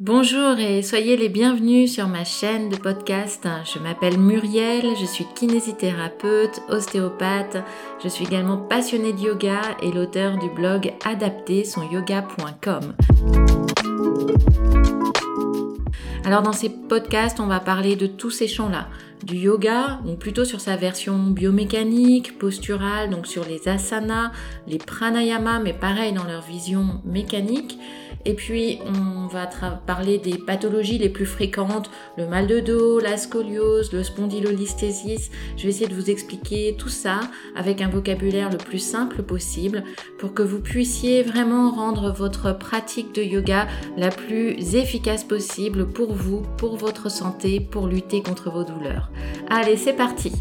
Bonjour et soyez les bienvenus sur ma chaîne de podcast. Je m'appelle Muriel, je suis kinésithérapeute, ostéopathe, je suis également passionnée de yoga et l'auteur du blog adapté son yoga.com. Alors dans ces podcasts, on va parler de tous ces champs-là. Du yoga, donc plutôt sur sa version biomécanique, posturale, donc sur les asanas, les pranayama, mais pareil dans leur vision mécanique et puis, on va parler des pathologies les plus fréquentes, le mal de dos, la scoliose, le spondylolisthésis. Je vais essayer de vous expliquer tout ça avec un vocabulaire le plus simple possible pour que vous puissiez vraiment rendre votre pratique de yoga la plus efficace possible pour vous, pour votre santé, pour lutter contre vos douleurs. Allez, c'est parti!